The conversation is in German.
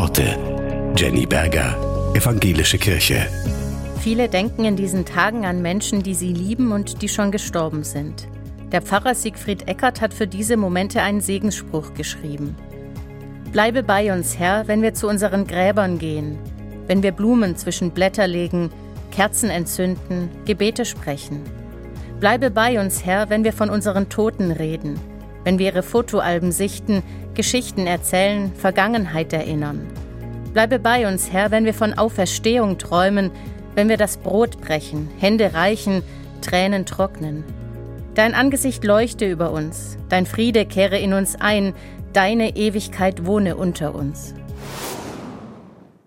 Worte. Jenny Berger, Evangelische Kirche. Viele denken in diesen Tagen an Menschen, die sie lieben und die schon gestorben sind. Der Pfarrer Siegfried Eckert hat für diese Momente einen Segensspruch geschrieben. Bleibe bei uns, Herr, wenn wir zu unseren Gräbern gehen, wenn wir Blumen zwischen Blätter legen, Kerzen entzünden, Gebete sprechen. Bleibe bei uns, Herr, wenn wir von unseren Toten reden, wenn wir ihre Fotoalben sichten, Geschichten erzählen, Vergangenheit erinnern. Bleibe bei uns, Herr, wenn wir von Auferstehung träumen, wenn wir das Brot brechen, Hände reichen, Tränen trocknen. Dein Angesicht leuchte über uns, dein Friede kehre in uns ein, deine Ewigkeit wohne unter uns.